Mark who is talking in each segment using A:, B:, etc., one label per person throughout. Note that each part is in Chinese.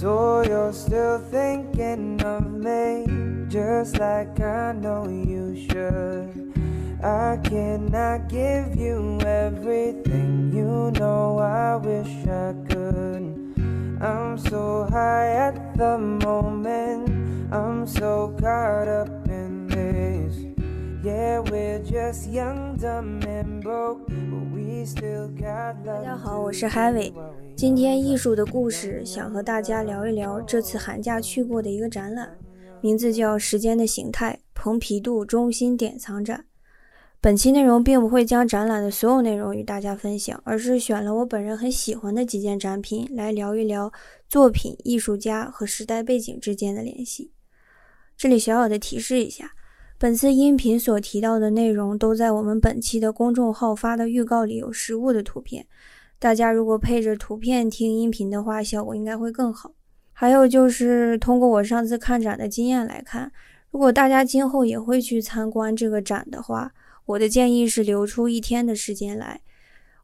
A: So you're still thinking of me, just like I know you should. I cannot give you everything, you know I wish I could. I'm so high at the moment, I'm so caught up. Yeah, we're just young, dumb, and broke, but we still got love.
B: 大家好，我是海伟。今天艺术的故事，想和大家聊一聊这次寒假去过的一个展览，名字叫《时间的形态》蓬皮杜中心典藏展。本期内容并不会将展览的所有内容与大家分享，而是选了我本人很喜欢的几件展品来聊一聊作品、艺术家和时代背景之间的联系。这里小小的提示一下，本次音频所提到的内容都在我们本期的公众号发的预告里有实物的图片。大家如果配着图片听音频的话，效果应该会更好。还有就是通过我上次看展的经验来看，如果大家今后也会去参观这个展的话，我的建议是留出一天的时间来。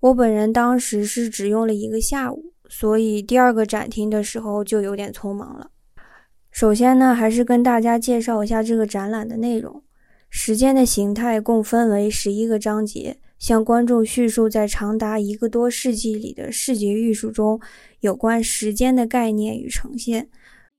B: 我本人当时是只用了一个下午，所以第二个展厅的时候就有点匆忙了。首先呢，还是跟大家介绍一下这个展览的内容。时间的形态共分为十一个章节。向观众叙述在长达一个多世纪里的视觉艺术中有关时间的概念与呈现，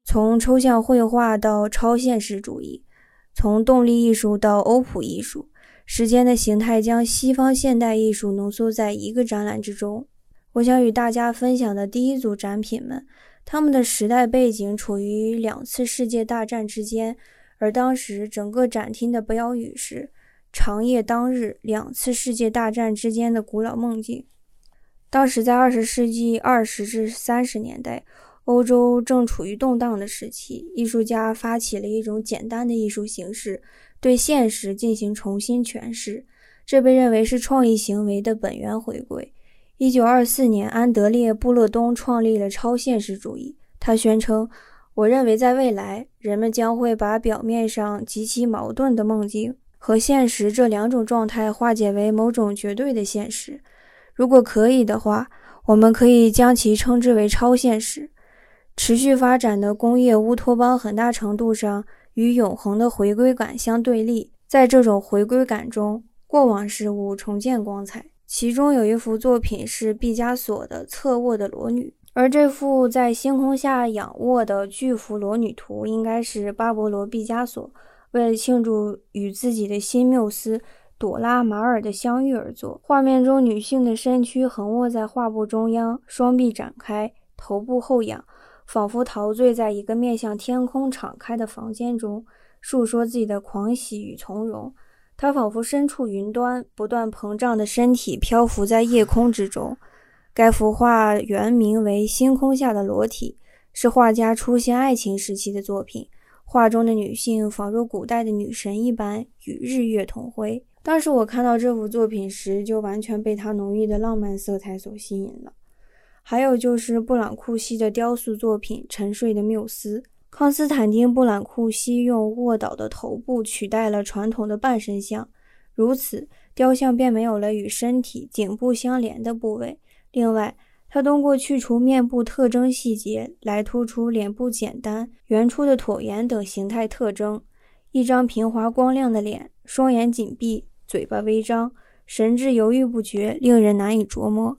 B: 从抽象绘画到超现实主义，从动力艺术到欧普艺术，时间的形态将西方现代艺术浓缩在一个展览之中。我想与大家分享的第一组展品们，他们的时代背景处于两次世界大战之间，而当时整个展厅的标语是。长夜当日，两次世界大战之间的古老梦境。当时在二十世纪二十至三十年代，欧洲正处于动荡的时期，艺术家发起了一种简单的艺术形式，对现实进行重新诠释。这被认为是创意行为的本源回归。一九二四年，安德烈·布勒东创立了超现实主义。他宣称：“我认为在未来，人们将会把表面上极其矛盾的梦境。”和现实这两种状态化解为某种绝对的现实。如果可以的话，我们可以将其称之为超现实。持续发展的工业乌托邦很大程度上与永恒的回归感相对立。在这种回归感中，过往事物重见光彩。其中有一幅作品是毕加索的侧卧的裸女，而这幅在星空下仰卧的巨幅裸女图应该是巴勃罗·毕加索。为了庆祝与自己的新缪斯朵拉·马尔的相遇而作。画面中，女性的身躯横卧在画布中央，双臂展开，头部后仰，仿佛陶醉在一个面向天空敞开的房间中，诉说自己的狂喜与从容。它仿佛身处云端，不断膨胀的身体漂浮在夜空之中。该幅画原名为《星空下的裸体》，是画家出现爱情时期的作品。画中的女性仿若古代的女神一般，与日月同辉。当时我看到这幅作品时，就完全被它浓郁的浪漫色彩所吸引了。还有就是布朗库西的雕塑作品《沉睡的缪斯》。康斯坦丁·布朗库西用卧倒的头部取代了传统的半身像，如此雕像便没有了与身体颈部相连的部位。另外，他通过去除面部特征细节来突出脸部简单、圆出的椭圆等形态特征。一张平滑光亮的脸，双眼紧闭，嘴巴微张，神志犹豫不决，令人难以琢磨。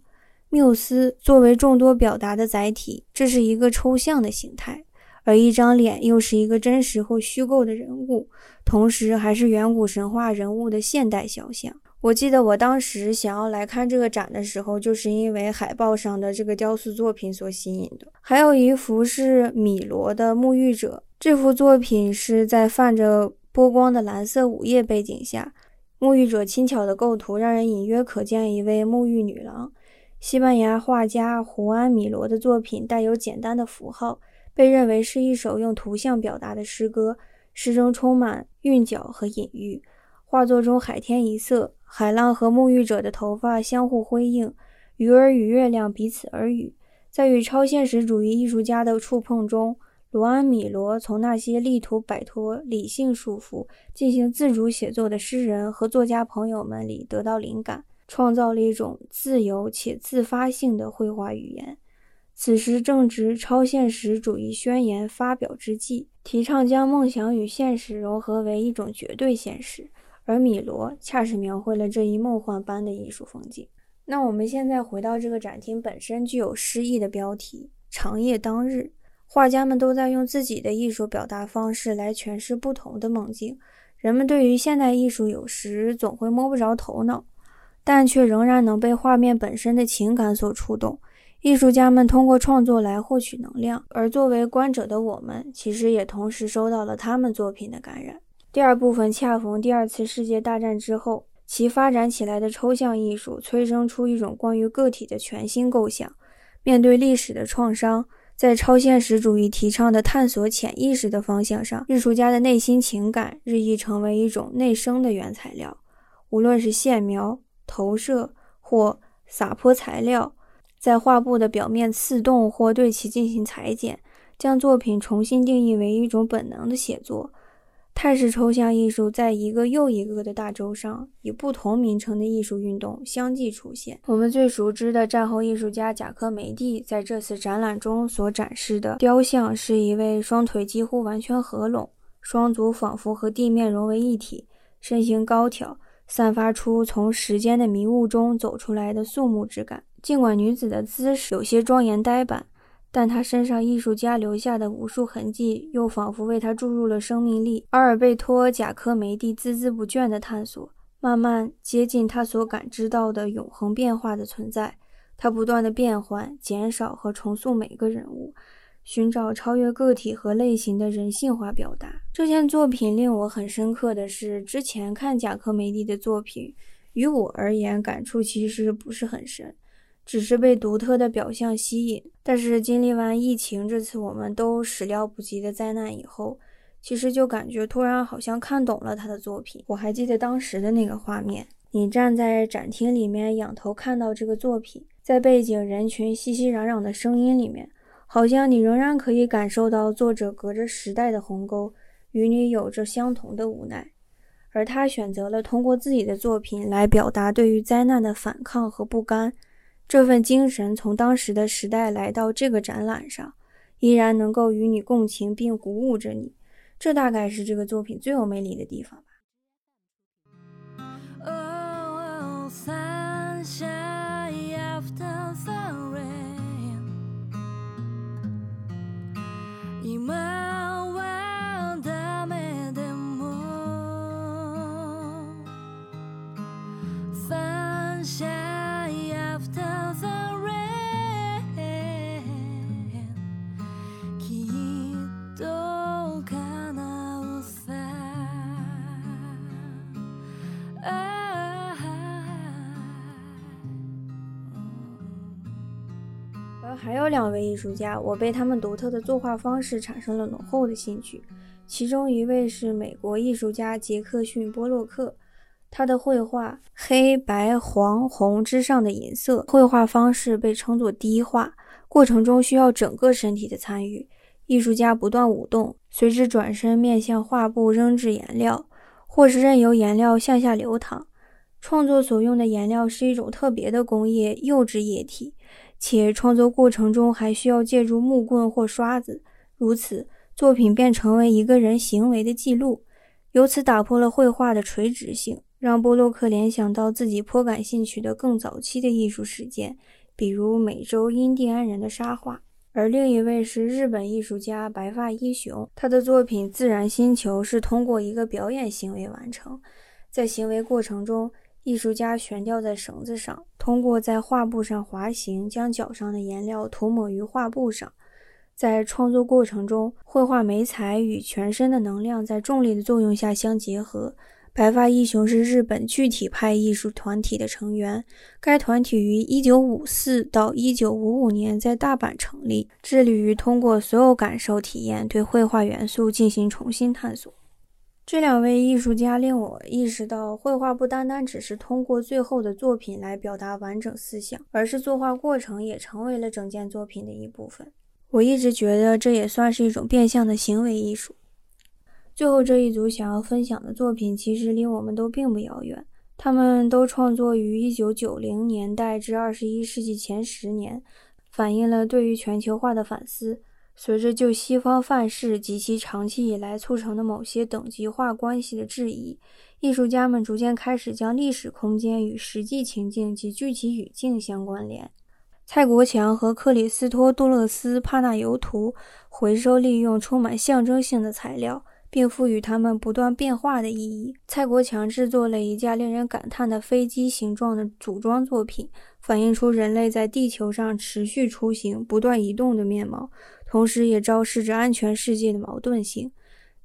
B: 缪斯作为众多表达的载体，这是一个抽象的形态；而一张脸又是一个真实或虚构的人物，同时还是远古神话人物的现代肖像。我记得我当时想要来看这个展的时候，就是因为海报上的这个雕塑作品所吸引的。还有一幅是米罗的沐浴者，这幅作品是在泛着波光的蓝色午夜背景下，沐浴者轻巧的构图让人隐约可见一位沐浴女郎。西班牙画家胡安·米罗的作品带有简单的符号，被认为是一首用图像表达的诗歌，诗中充满韵脚和隐喻。画作中海天一色。海浪和沐浴者的头发相互辉映，鱼儿与月亮彼此耳语。在与超现实主义艺术家的触碰中，罗安·米罗从那些力图摆脱理性束缚、进行自主写作的诗人和作家朋友们里得到灵感，创造了一种自由且自发性的绘画语言。此时正值超现实主义宣言发表之际，提倡将梦想与现实融合为一种绝对现实，而米罗恰是描绘了这一梦幻般的艺术风景。那我们现在回到这个展厅本身具有诗意的标题“长夜当日”，画家们都在用自己的艺术表达方式来诠释不同的梦境。人们对于现代艺术有时总会摸不着头脑，但却仍然能被画面本身的情感所触动。艺术家们通过创作来获取能量，而作为观者的我们，其实也同时受到了他们作品的感染。第二部分恰逢第二次世界大战之后。其发展起来的抽象艺术催生出一种关于个体的全新构想。面对历史的创伤，在超现实主义提倡的探索潜意识的方向上，艺术家的内心情感日益成为一种内生的原材料。无论是线描、投射或洒泼材料，在画布的表面刺洞或对其进行裁剪，将作品重新定义为一种本能的写作。泰式抽象艺术在一个又一个的大洲上，以不同名称的艺术运动相继出现。我们最熟知的战后艺术家贾科梅蒂在这次展览中所展示的雕像，是一位双腿几乎完全合拢，双足仿佛和地面融为一体，身形高挑，散发出从时间的迷雾中走出来的肃穆之感。尽管女子的姿势有些庄严呆板。但她身上艺术家留下的无数痕迹，又仿佛为她注入了生命力。阿尔贝托·贾科梅蒂孜孜不倦地探索，慢慢接近他所感知到的永恒变化的存在。他不断地变换、减少和重塑每个人物，寻找超越个体和类型的人性化表达。这件作品令我很深刻的是，之前看贾科梅蒂的作品，于我而言感触其实不是很深。只是被独特的表象吸引，但是经历完疫情这次我们都始料不及的灾难以后，其实就感觉突然好像看懂了他的作品。我还记得当时的那个画面：你站在展厅里面，仰头看到这个作品，在背景人群熙熙攘攘的声音里面，好像你仍然可以感受到作者隔着时代的鸿沟，与你有着相同的无奈。而他选择了通过自己的作品来表达对于灾难的反抗和不甘。这份精神从当时的时代来到这个展览上，依然能够与你共情并鼓舞着你，这大概是这个作品最有魅力的地方吧。还有两位艺术家，我被他们独特的作画方式产生了浓厚的兴趣。其中一位是美国艺术家杰克逊·波洛克，他的绘画黑白黄红之上的银色绘画方式被称作低画，过程中需要整个身体的参与。艺术家不断舞动，随之转身面向画布扔掷颜料，或是任由颜料向下流淌。创作所用的颜料是一种特别的工业釉质液体。且创作过程中还需要借助木棍或刷子，如此作品便成为一个人行为的记录，由此打破了绘画的垂直性，让波洛克联想到自己颇感兴趣的更早期的艺术实践，比如美洲印第安人的沙画。而另一位是日本艺术家白发一雄，他的作品《自然星球》是通过一个表演行为完成，在行为过程中。艺术家悬吊在绳子上，通过在画布上滑行，将脚上的颜料涂抹于画布上。在创作过程中，绘画媒材与全身的能量在重力的作用下相结合。白发一雄是日本具体派艺术团体的成员，该团体于1954到1955年在大阪成立，致力于通过所有感受体验对绘画元素进行重新探索。这两位艺术家令我意识到，绘画不单单只是通过最后的作品来表达完整思想，而是作画过程也成为了整件作品的一部分。我一直觉得这也算是一种变相的行为艺术。最后这一组想要分享的作品，其实离我们都并不遥远，他们都创作于1990年代至21世纪前十年。反映了对于全球化的反思。随着就西方范式及其长期以来促成的某些等级化关系的质疑，艺术家们逐渐开始将历史空间与实际情境及具体语境相关联。蔡国强和克里斯托杜勒斯帕纳尤图回收利用充满象征性的材料，并赋予它们不断变化的意义。蔡国强制作了一架令人感叹的飞机形状的组装作品，反映出人类在地球上持续出行、不断移动的面貌。同时，也昭示着安全世界的矛盾性。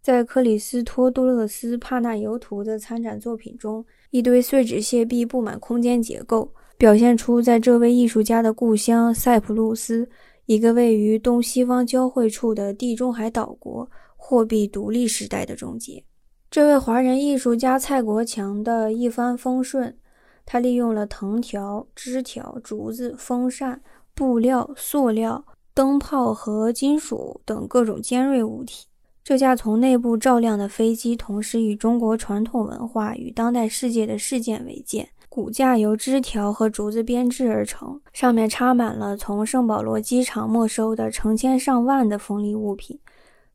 B: 在克里斯托杜勒斯帕纳尤图的参展作品中，一堆碎纸屑币布满空间结构，表现出在这位艺术家的故乡塞浦路斯，一个位于东西方交汇处的地中海岛国，货币独立时代的终结。这位华人艺术家蔡国强的一帆风顺，他利用了藤条、枝条、竹子、风扇、布料、塑料。灯泡和金属等各种尖锐物体。这架从内部照亮的飞机，同时以中国传统文化与当代世界的事件为鉴。骨架由枝条和竹子编制而成，上面插满了从圣保罗机场没收的成千上万的锋利物品。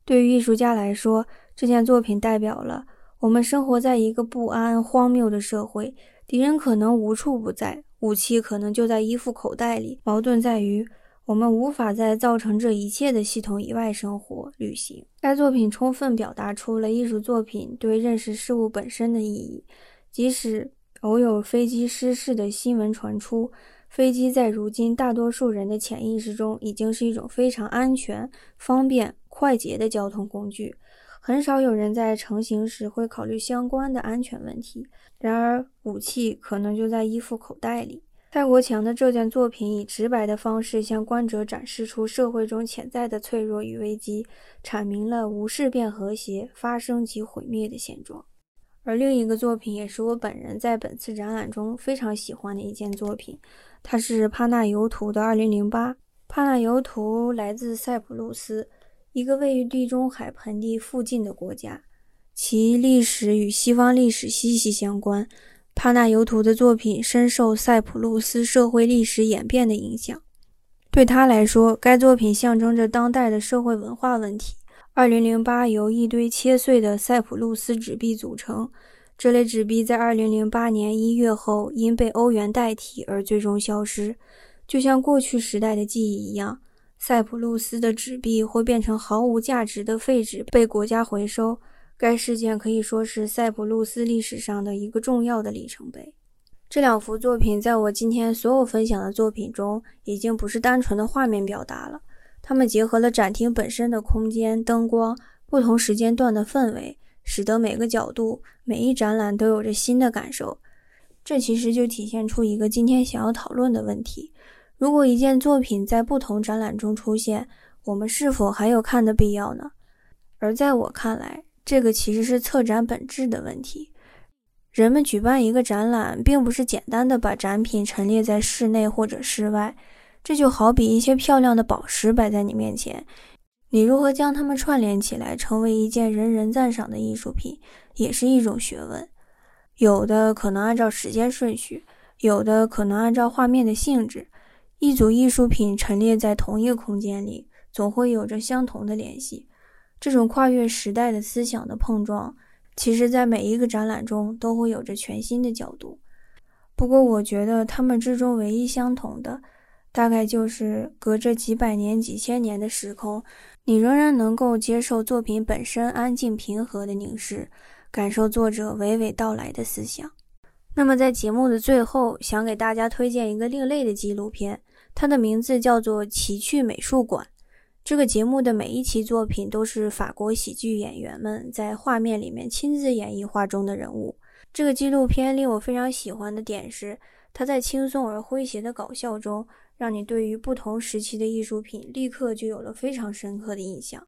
B: 对于艺术家来说，这件作品代表了我们生活在一个不安、荒谬的社会，敌人可能无处不在，武器可能就在衣服口袋里。矛盾在于。我们无法在造成这一切的系统以外生活、旅行。该作品充分表达出了艺术作品对认识事物本身的意义。即使偶有飞机失事的新闻传出，飞机在如今大多数人的潜意识中已经是一种非常安全、方便、快捷的交通工具。很少有人在成行时会考虑相关的安全问题。然而，武器可能就在衣服口袋里。蔡国强的这件作品以直白的方式向观者展示出社会中潜在的脆弱与危机，阐明了无事变和谐、发生即毁灭的现状。而另一个作品也是我本人在本次展览中非常喜欢的一件作品，它是帕纳尤图的2008。帕纳尤图来自塞浦路斯，一个位于地中海盆地附近的国家，其历史与西方历史息息相关。帕纳尤图的作品深受塞浦路斯社会历史演变的影响。对他来说，该作品象征着当代的社会文化问题。2008由一堆切碎的塞浦路斯纸币组成，这类纸币在2008年1月后因被欧元代替而最终消失。就像过去时代的记忆一样，塞浦路斯的纸币会变成毫无价值的废纸，被国家回收。该事件可以说是塞浦路斯历史上的一个重要的里程碑。这两幅作品在我今天所有分享的作品中，已经不是单纯的画面表达了，它们结合了展厅本身的空间、灯光、不同时间段的氛围，使得每个角度、每一展览都有着新的感受。这其实就体现出一个今天想要讨论的问题：如果一件作品在不同展览中出现，我们是否还有看的必要呢？而在我看来，这个其实是策展本质的问题。人们举办一个展览，并不是简单的把展品陈列在室内或者室外。这就好比一些漂亮的宝石摆在你面前，你如何将它们串联起来，成为一件人人赞赏的艺术品，也是一种学问。有的可能按照时间顺序，有的可能按照画面的性质。一组艺术品陈列在同一个空间里，总会有着相同的联系。这种跨越时代的思想的碰撞，其实在每一个展览中都会有着全新的角度。不过，我觉得他们之中唯一相同的，大概就是隔着几百年、几千年的时空，你仍然能够接受作品本身安静平和的凝视，感受作者娓娓道来的思想。那么，在节目的最后，想给大家推荐一个另类的纪录片，它的名字叫做《奇趣美术馆》。这个节目的每一期作品都是法国喜剧演员们在画面里面亲自演绎画中的人物。这个纪录片令我非常喜欢的点是，它在轻松而诙谐的搞笑中，让你对于不同时期的艺术品立刻就有了非常深刻的印象。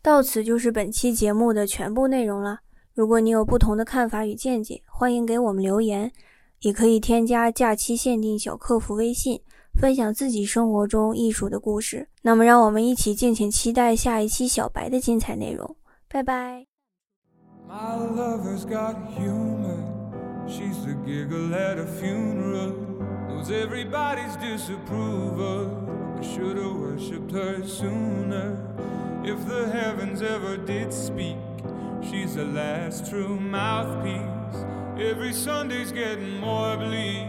B: 到此就是本期节目的全部内容了。如果你有不同的看法与见解，欢迎给我们留言，也可以添加假期限定小客服微信。分享自己生活中艺术的故事，那么让我们一起敬请期待下一期小白的精彩内容。拜拜。
C: was everybody's disapproval. I should've worshipped her sooner. If the heavens ever did speak, she's the last true mouthpiece. Every Sunday's getting more bleak,